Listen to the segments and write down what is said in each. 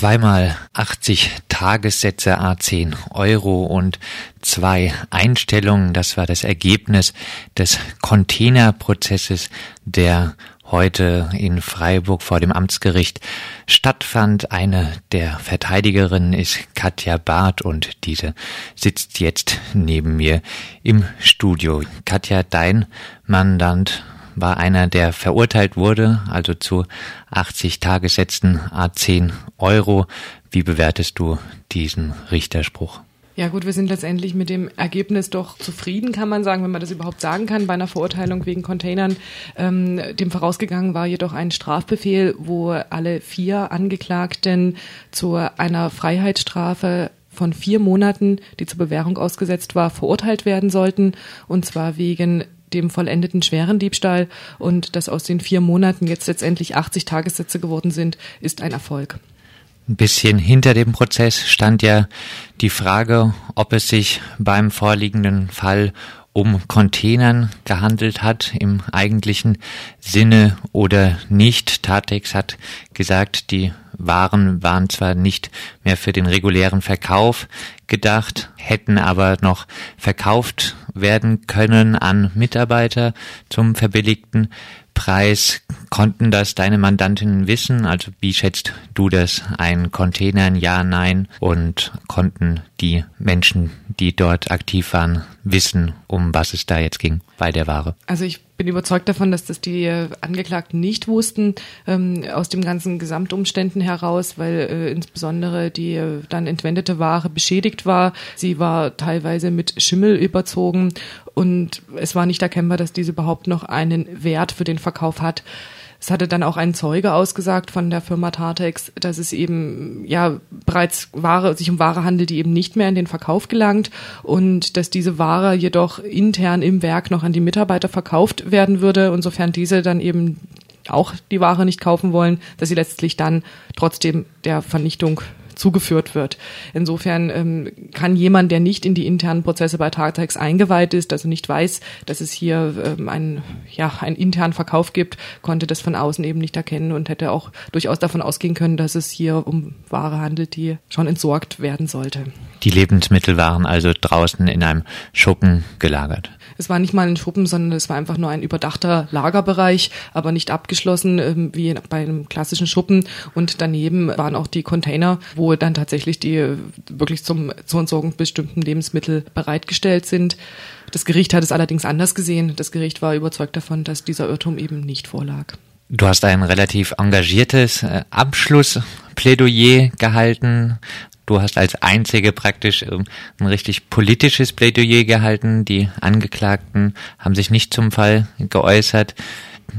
Zweimal 80 Tagessätze a 10 Euro und zwei Einstellungen. Das war das Ergebnis des Containerprozesses, der heute in Freiburg vor dem Amtsgericht stattfand. Eine der Verteidigerinnen ist Katja Barth und diese sitzt jetzt neben mir im Studio. Katja, dein Mandant war einer, der verurteilt wurde, also zu 80 Tagessätzen a 10 Euro. Wie bewertest du diesen Richterspruch? Ja gut, wir sind letztendlich mit dem Ergebnis doch zufrieden, kann man sagen, wenn man das überhaupt sagen kann, bei einer Verurteilung wegen Containern. Ähm, dem vorausgegangen war jedoch ein Strafbefehl, wo alle vier Angeklagten zu einer Freiheitsstrafe von vier Monaten, die zur Bewährung ausgesetzt war, verurteilt werden sollten, und zwar wegen dem vollendeten schweren Diebstahl und dass aus den vier Monaten jetzt letztendlich 80 Tagessätze geworden sind, ist ein Erfolg. Ein bisschen hinter dem Prozess stand ja die Frage, ob es sich beim vorliegenden Fall um Containern gehandelt hat im eigentlichen Sinne oder nicht. Tatex hat gesagt, die waren, waren zwar nicht mehr für den regulären Verkauf gedacht, hätten aber noch verkauft werden können an Mitarbeiter zum verbilligten Preis. Konnten das deine Mandantinnen wissen? Also wie schätzt du das ein? Containern, ja, nein? Und konnten die Menschen, die dort aktiv waren, wissen, um was es da jetzt ging bei der Ware? Also ich bin überzeugt davon, dass das die äh, Angeklagten nicht wussten, ähm, aus den ganzen Gesamtumständen heraus, weil äh, insbesondere die äh, dann entwendete Ware beschädigt war. Sie war teilweise mit Schimmel überzogen und es war nicht erkennbar, dass diese überhaupt noch einen Wert für den Verkauf hat. Es hatte dann auch ein Zeuge ausgesagt von der Firma Tartex, dass es eben ja bereits Ware, sich um Ware handelt, die eben nicht mehr in den Verkauf gelangt und dass diese Ware jedoch intern im Werk noch an die Mitarbeiter verkauft werden würde und sofern diese dann eben auch die Ware nicht kaufen wollen, dass sie letztlich dann trotzdem der Vernichtung zugeführt wird. Insofern ähm, kann jemand, der nicht in die internen Prozesse bei Tartex eingeweiht ist, also nicht weiß, dass es hier ähm, einen, ja, einen internen Verkauf gibt, konnte das von außen eben nicht erkennen und hätte auch durchaus davon ausgehen können, dass es hier um Ware handelt, die schon entsorgt werden sollte. Die Lebensmittel waren also draußen in einem Schuppen gelagert. Es war nicht mal ein Schuppen, sondern es war einfach nur ein überdachter Lagerbereich, aber nicht abgeschlossen ähm, wie bei einem klassischen Schuppen. Und daneben waren auch die Container, wo dann tatsächlich die äh, wirklich zum, zur Entsorgung bestimmten Lebensmittel bereitgestellt sind. Das Gericht hat es allerdings anders gesehen. Das Gericht war überzeugt davon, dass dieser Irrtum eben nicht vorlag. Du hast ein relativ engagiertes äh, Abschlussplädoyer gehalten. Du hast als Einzige praktisch ähm, ein richtig politisches Plädoyer gehalten. Die Angeklagten haben sich nicht zum Fall geäußert.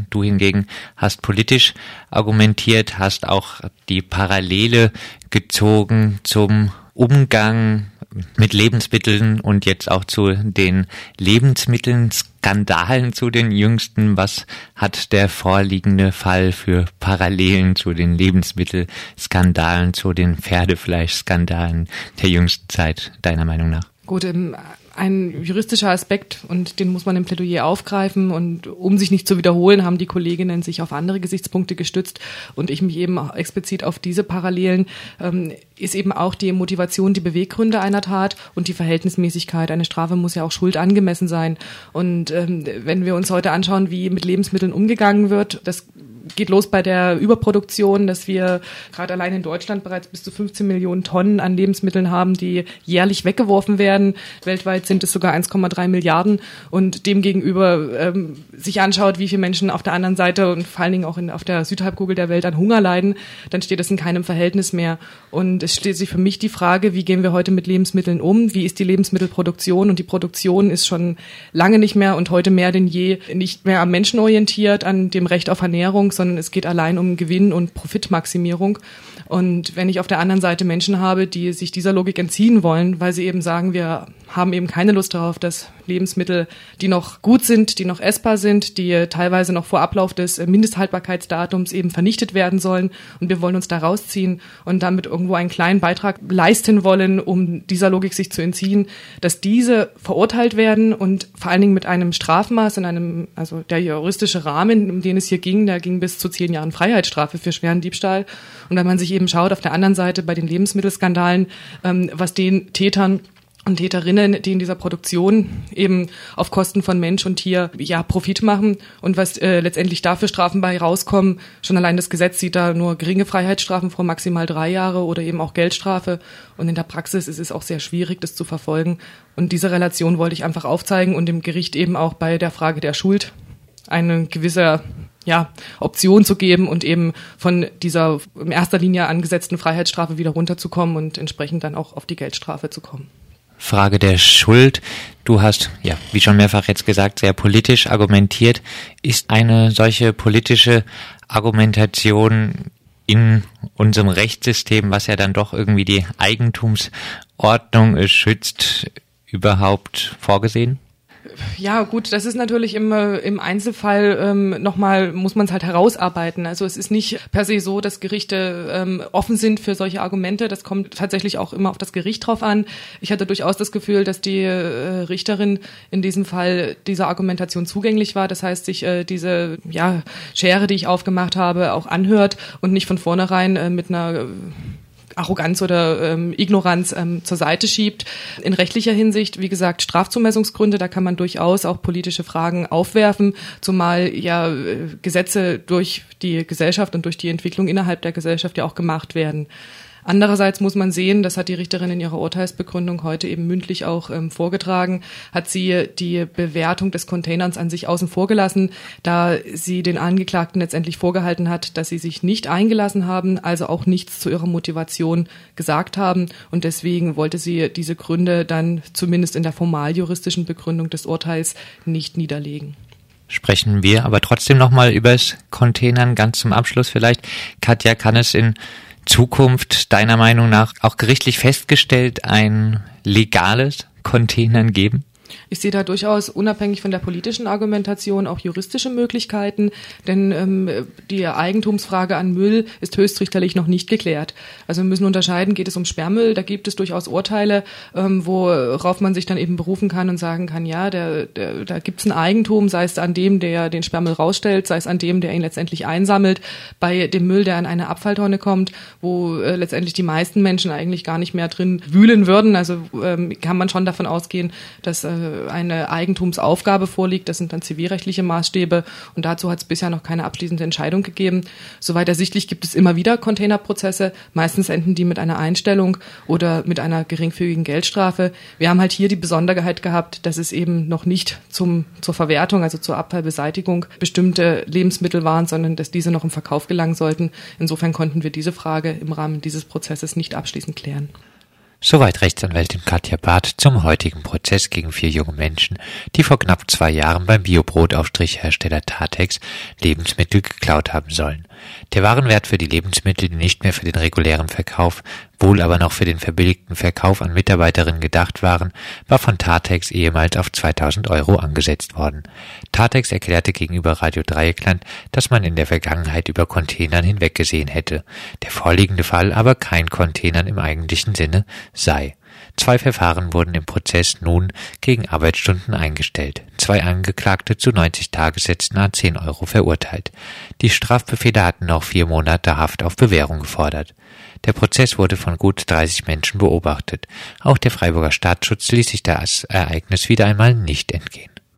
Du hingegen hast politisch argumentiert, hast auch die Parallele gezogen zum Umgang mit Lebensmitteln und jetzt auch zu den Lebensmitteln, Skandalen zu den jüngsten. Was hat der vorliegende Fall für Parallelen zu den Lebensmittelskandalen, zu den Pferdefleischskandalen der jüngsten Zeit, deiner Meinung nach? Gut, im ein juristischer Aspekt und den muss man im Plädoyer aufgreifen und um sich nicht zu wiederholen, haben die Kolleginnen sich auf andere Gesichtspunkte gestützt und ich mich eben explizit auf diese Parallelen ähm, ist eben auch die Motivation, die Beweggründe einer Tat und die Verhältnismäßigkeit. Eine Strafe muss ja auch Schuld angemessen sein und ähm, wenn wir uns heute anschauen, wie mit Lebensmitteln umgegangen wird, das geht los bei der Überproduktion, dass wir gerade allein in Deutschland bereits bis zu 15 Millionen Tonnen an Lebensmitteln haben, die jährlich weggeworfen werden. Weltweit sind es sogar 1,3 Milliarden. Und demgegenüber ähm, sich anschaut, wie viele Menschen auf der anderen Seite und vor allen Dingen auch in, auf der Südhalbkugel der Welt an Hunger leiden, dann steht das in keinem Verhältnis mehr. Und es steht sich für mich die Frage, wie gehen wir heute mit Lebensmitteln um? Wie ist die Lebensmittelproduktion? Und die Produktion ist schon lange nicht mehr und heute mehr denn je nicht mehr am Menschen orientiert, an dem Recht auf Ernährung, sondern es geht allein um Gewinn und Profitmaximierung. Und wenn ich auf der anderen Seite Menschen habe, die sich dieser Logik entziehen wollen, weil sie eben sagen, wir haben eben keine Lust darauf, dass Lebensmittel, die noch gut sind, die noch essbar sind, die teilweise noch vor Ablauf des Mindesthaltbarkeitsdatums eben vernichtet werden sollen. Und wir wollen uns da rausziehen und damit irgendwo einen kleinen Beitrag leisten wollen, um dieser Logik sich zu entziehen, dass diese verurteilt werden und vor allen Dingen mit einem Strafmaß in einem, also der juristische Rahmen, um den es hier ging, der ging bis zu zehn Jahren Freiheitsstrafe für schweren Diebstahl. Und wenn man sich eben schaut, auf der anderen Seite bei den Lebensmittelskandalen, ähm, was den Tätern und Täterinnen, die in dieser Produktion eben auf Kosten von Mensch und Tier ja Profit machen und was äh, letztendlich dafür Strafen bei rauskommen. Schon allein das Gesetz sieht da nur geringe Freiheitsstrafen vor, maximal drei Jahre oder eben auch Geldstrafe. Und in der Praxis ist es auch sehr schwierig, das zu verfolgen. Und diese Relation wollte ich einfach aufzeigen und dem Gericht eben auch bei der Frage der Schuld eine gewisse ja, Option zu geben und eben von dieser in erster Linie angesetzten Freiheitsstrafe wieder runterzukommen und entsprechend dann auch auf die Geldstrafe zu kommen. Frage der Schuld. Du hast, ja, wie schon mehrfach jetzt gesagt, sehr politisch argumentiert. Ist eine solche politische Argumentation in unserem Rechtssystem, was ja dann doch irgendwie die Eigentumsordnung schützt, überhaupt vorgesehen? Ja, gut, das ist natürlich im, äh, im Einzelfall ähm, nochmal, muss man es halt herausarbeiten. Also es ist nicht per se so, dass Gerichte ähm, offen sind für solche Argumente. Das kommt tatsächlich auch immer auf das Gericht drauf an. Ich hatte durchaus das Gefühl, dass die äh, Richterin in diesem Fall dieser Argumentation zugänglich war. Das heißt, sich äh, diese ja, Schere, die ich aufgemacht habe, auch anhört und nicht von vornherein äh, mit einer Arroganz oder ähm, Ignoranz ähm, zur Seite schiebt. In rechtlicher Hinsicht, wie gesagt, Strafzumessungsgründe, da kann man durchaus auch politische Fragen aufwerfen, zumal ja äh, Gesetze durch die Gesellschaft und durch die Entwicklung innerhalb der Gesellschaft ja auch gemacht werden. Andererseits muss man sehen, das hat die Richterin in ihrer Urteilsbegründung heute eben mündlich auch ähm, vorgetragen, hat sie die Bewertung des Containers an sich außen vor gelassen, da sie den Angeklagten letztendlich vorgehalten hat, dass sie sich nicht eingelassen haben, also auch nichts zu ihrer Motivation gesagt haben. Und deswegen wollte sie diese Gründe dann zumindest in der formaljuristischen Begründung des Urteils nicht niederlegen sprechen wir aber trotzdem nochmal übers Containern ganz zum Abschluss vielleicht. Katja, kann es in Zukunft deiner Meinung nach auch gerichtlich festgestellt ein legales Containern geben? Ich sehe da durchaus unabhängig von der politischen Argumentation auch juristische Möglichkeiten, denn ähm, die Eigentumsfrage an Müll ist höchstrichterlich noch nicht geklärt. Also wir müssen unterscheiden, geht es um Sperrmüll, da gibt es durchaus Urteile, ähm, worauf man sich dann eben berufen kann und sagen kann, ja, der, der, da gibt es ein Eigentum, sei es an dem, der den Sperrmüll rausstellt, sei es an dem, der ihn letztendlich einsammelt, bei dem Müll, der in eine Abfalltonne kommt, wo äh, letztendlich die meisten Menschen eigentlich gar nicht mehr drin wühlen würden. Also ähm, kann man schon davon ausgehen, dass äh, eine Eigentumsaufgabe vorliegt. Das sind dann zivilrechtliche Maßstäbe und dazu hat es bisher noch keine abschließende Entscheidung gegeben. Soweit ersichtlich gibt es immer wieder Containerprozesse. Meistens enden die mit einer Einstellung oder mit einer geringfügigen Geldstrafe. Wir haben halt hier die Besonderheit gehabt, dass es eben noch nicht zum, zur Verwertung, also zur Abfallbeseitigung bestimmte Lebensmittel waren, sondern dass diese noch im Verkauf gelangen sollten. Insofern konnten wir diese Frage im Rahmen dieses Prozesses nicht abschließend klären. Soweit Rechtsanwältin Katja Barth zum heutigen Prozess gegen vier junge Menschen, die vor knapp zwei Jahren beim Biobrotaufstrichhersteller Tatex Lebensmittel geklaut haben sollen. Der Warenwert für die Lebensmittel, die nicht mehr für den regulären Verkauf, wohl aber noch für den verbilligten Verkauf an Mitarbeiterinnen gedacht waren, war von Tatex ehemals auf 2000 Euro angesetzt worden. Tatex erklärte gegenüber Radio Dreieckland, dass man in der Vergangenheit über Containern hinweggesehen hätte, der vorliegende Fall aber kein Containern im eigentlichen Sinne sei. Zwei Verfahren wurden im Prozess nun gegen Arbeitsstunden eingestellt. Zwei Angeklagte zu 90 Tagessätzen an 10 Euro verurteilt. Die Strafbefehle hatten noch vier Monate Haft auf Bewährung gefordert. Der Prozess wurde von gut 30 Menschen beobachtet. Auch der Freiburger Staatsschutz ließ sich das Ereignis wieder einmal nicht entgehen.